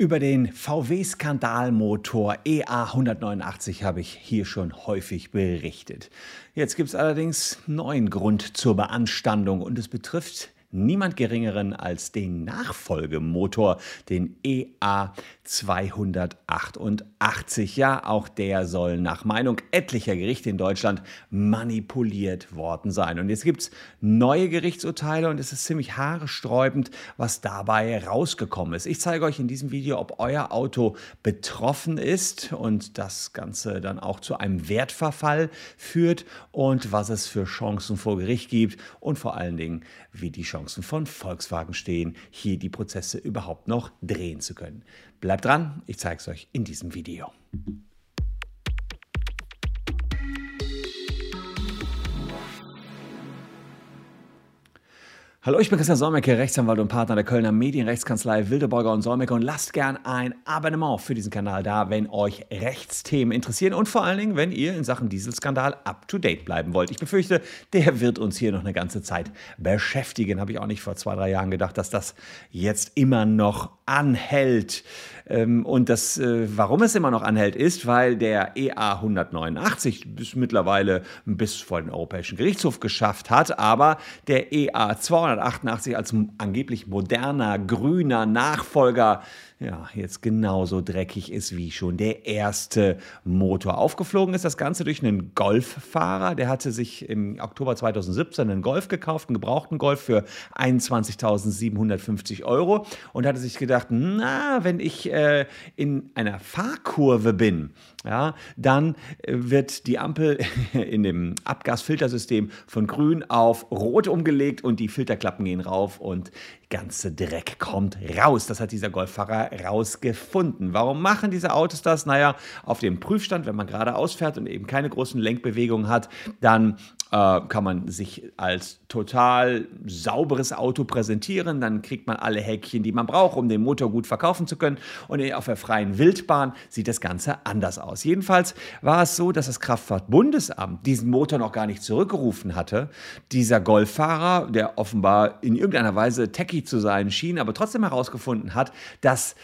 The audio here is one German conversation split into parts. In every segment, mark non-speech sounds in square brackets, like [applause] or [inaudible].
Über den VW-Skandalmotor EA189 habe ich hier schon häufig berichtet. Jetzt gibt es allerdings neuen Grund zur Beanstandung und es betrifft niemand geringeren als den Nachfolgemotor, den EA 288. Ja, auch der soll nach Meinung etlicher Gerichte in Deutschland manipuliert worden sein. Und jetzt gibt es neue Gerichtsurteile und es ist ziemlich haaresträubend, was dabei rausgekommen ist. Ich zeige euch in diesem Video, ob euer Auto betroffen ist und das Ganze dann auch zu einem Wertverfall führt und was es für Chancen vor Gericht gibt und vor allen Dingen, wie die Chancen von Volkswagen stehen, hier die Prozesse überhaupt noch drehen zu können. Bleibt dran, ich zeige es euch in diesem Video. Hallo, ich bin Christian Solmecke, Rechtsanwalt und Partner der Kölner Medienrechtskanzlei Wildeborger und Solmecke und lasst gern ein Abonnement für diesen Kanal da, wenn euch Rechtsthemen interessieren und vor allen Dingen, wenn ihr in Sachen Dieselskandal up to date bleiben wollt. Ich befürchte, der wird uns hier noch eine ganze Zeit beschäftigen. Habe ich auch nicht vor zwei, drei Jahren gedacht, dass das jetzt immer noch anhält. Ähm, und das, äh, warum es immer noch anhält, ist, weil der EA 189 bis mittlerweile bis vor den Europäischen Gerichtshof geschafft hat, aber der EA 288 als angeblich moderner, grüner Nachfolger ja, jetzt genauso dreckig ist wie schon der erste Motor. Aufgeflogen ist das Ganze durch einen Golffahrer. Der hatte sich im Oktober 2017 einen Golf gekauft, einen gebrauchten Golf für 21.750 Euro und hatte sich gedacht, na, wenn ich äh, in einer Fahrkurve bin, ja, dann äh, wird die Ampel [laughs] in dem Abgasfiltersystem von grün auf rot umgelegt und die Filterklappen gehen rauf und ganze Dreck kommt raus. Das hat dieser Golffahrer rausgefunden. Warum machen diese Autos das? Naja, auf dem Prüfstand, wenn man geradeaus fährt und eben keine großen Lenkbewegungen hat, dann äh, kann man sich als total sauberes Auto präsentieren. Dann kriegt man alle Häkchen, die man braucht, um den Motor gut verkaufen zu können. Und auf der freien Wildbahn sieht das Ganze anders aus. Jedenfalls war es so, dass das Kraftfahrtbundesamt diesen Motor noch gar nicht zurückgerufen hatte. Dieser Golffahrer, der offenbar in irgendeiner Weise techy zu sein schien, aber trotzdem herausgefunden hat, dass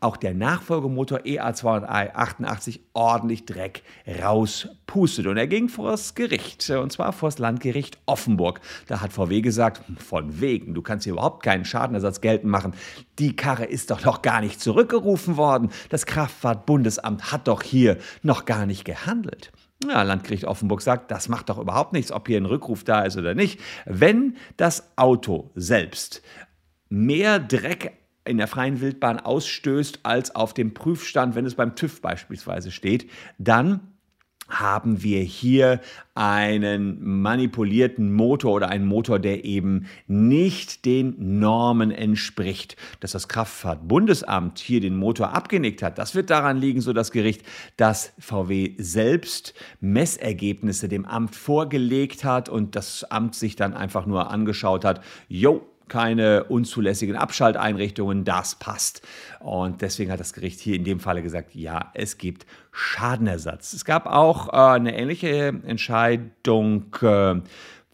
auch der Nachfolgemotor EA288 ordentlich Dreck rauspustet. Und er ging vor das Gericht. Und zwar vor das Landgericht Offenburg. Da hat VW gesagt, von wegen, du kannst hier überhaupt keinen Schadenersatz geltend machen. Die Karre ist doch noch gar nicht zurückgerufen worden. Das Kraftfahrtbundesamt hat doch hier noch gar nicht gehandelt. Ja, Landgericht Offenburg sagt, das macht doch überhaupt nichts, ob hier ein Rückruf da ist oder nicht. Wenn das Auto selbst mehr Dreck in der freien Wildbahn ausstößt als auf dem Prüfstand, wenn es beim TÜV beispielsweise steht, dann haben wir hier einen manipulierten Motor oder einen Motor, der eben nicht den Normen entspricht. Dass das Kraftfahrtbundesamt hier den Motor abgenickt hat, das wird daran liegen, so das Gericht, dass VW selbst Messergebnisse dem Amt vorgelegt hat und das Amt sich dann einfach nur angeschaut hat, jo, keine unzulässigen Abschalteinrichtungen, das passt. Und deswegen hat das Gericht hier in dem Falle gesagt, ja, es gibt Schadenersatz. Es gab auch äh, eine ähnliche Entscheidung äh,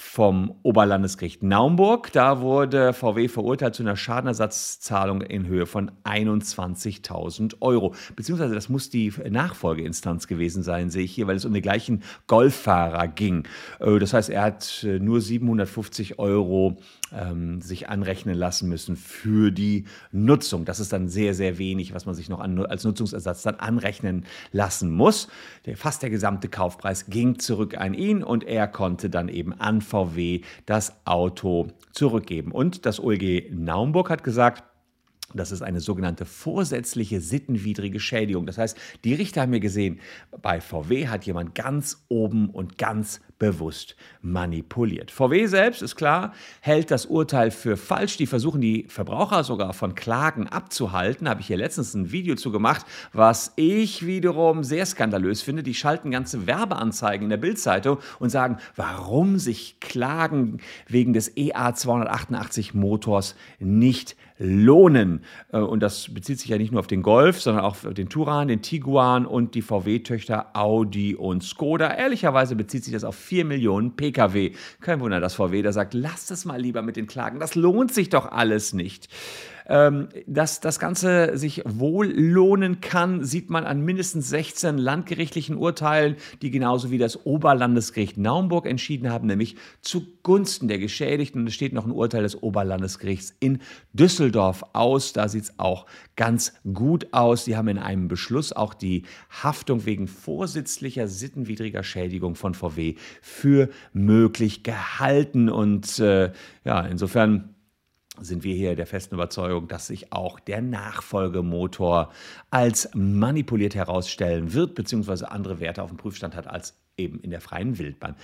vom Oberlandesgericht Naumburg. Da wurde VW verurteilt zu einer Schadenersatzzahlung in Höhe von 21.000 Euro. Beziehungsweise das muss die Nachfolgeinstanz gewesen sein, sehe ich hier, weil es um den gleichen Golffahrer ging. Äh, das heißt, er hat äh, nur 750 Euro ähm, sich anrechnen lassen müssen für die Nutzung. Das ist dann sehr, sehr wenig, was man sich noch an, als Nutzungsersatz dann anrechnen lassen muss. Der, fast der gesamte Kaufpreis ging zurück an ihn und er konnte dann eben an VW das Auto zurückgeben. Und das OLG Naumburg hat gesagt, das ist eine sogenannte vorsätzliche sittenwidrige Schädigung. Das heißt, die Richter haben mir gesehen, bei VW hat jemand ganz oben und ganz bewusst manipuliert. VW selbst ist klar, hält das Urteil für falsch. Die versuchen die Verbraucher sogar von Klagen abzuhalten. Habe ich hier letztens ein Video zu gemacht, was ich wiederum sehr skandalös finde. Die schalten ganze Werbeanzeigen in der Bildzeitung und sagen, warum sich Klagen wegen des EA 288 Motors nicht lohnen. Äh, und das bezieht sich ja nicht nur auf den Golf, sondern auch auf den Turan, den Tiguan und die VW-Töchter Audi und Skoda. Ehrlicherweise bezieht sich das auf 4 Millionen Pkw. Kein Wunder, dass VW da sagt, lasst es mal lieber mit den Klagen. Das lohnt sich doch alles nicht. Ähm, dass das Ganze sich wohl lohnen kann, sieht man an mindestens 16 landgerichtlichen Urteilen, die genauso wie das Oberlandesgericht Naumburg entschieden haben, nämlich zugunsten der Geschädigten. Und es steht noch ein Urteil des Oberlandesgerichts in Düsseldorf aus. Da sieht es auch ganz gut aus. Die haben in einem Beschluss auch die Haftung wegen vorsätzlicher sittenwidriger Schädigung von VW für möglich gehalten. Und äh, ja, insofern sind wir hier der festen Überzeugung, dass sich auch der Nachfolgemotor als manipuliert herausstellen wird, beziehungsweise andere Werte auf dem Prüfstand hat als eben in der freien Wildbahn.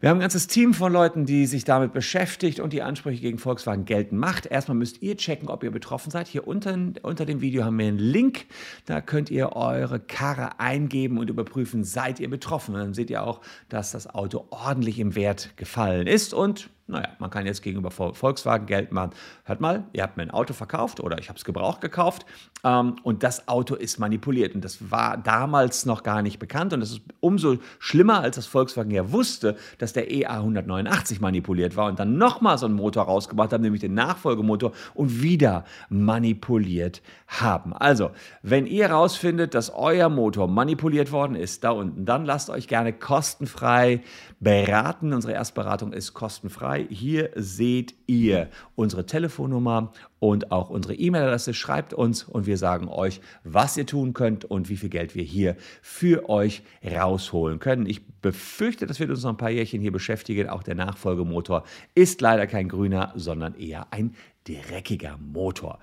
Wir haben ein ganzes Team von Leuten, die sich damit beschäftigt und die Ansprüche gegen Volkswagen geltend macht. Erstmal müsst ihr checken, ob ihr betroffen seid. Hier unter, unter dem Video haben wir einen Link. Da könnt ihr eure Karre eingeben und überprüfen, seid ihr betroffen. Dann seht ihr auch, dass das Auto ordentlich im Wert gefallen ist und naja, man kann jetzt gegenüber Volkswagen Geld machen. Hört mal, ihr habt mir ein Auto verkauft oder ich habe es gebraucht gekauft ähm, und das Auto ist manipuliert. Und das war damals noch gar nicht bekannt. Und das ist umso schlimmer, als das Volkswagen ja wusste, dass der EA 189 manipuliert war und dann nochmal so einen Motor rausgebracht haben, nämlich den Nachfolgemotor und wieder manipuliert haben. Also, wenn ihr herausfindet, dass euer Motor manipuliert worden ist, da unten, dann lasst euch gerne kostenfrei beraten. Unsere Erstberatung ist kostenfrei dabei. Hier seht ihr unsere Telefonnummer und auch unsere E-Mail-Adresse. Schreibt uns und wir sagen euch, was ihr tun könnt und wie viel Geld wir hier für euch rausholen können. Ich befürchte, das wird uns noch ein paar Jährchen hier beschäftigen. Auch der Nachfolgemotor ist leider kein grüner, sondern eher ein dreckiger Motor.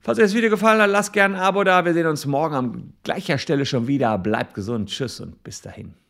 Falls euch das Video gefallen hat, lasst gerne ein Abo da. Wir sehen uns morgen an gleicher Stelle schon wieder. Bleibt gesund. Tschüss und bis dahin.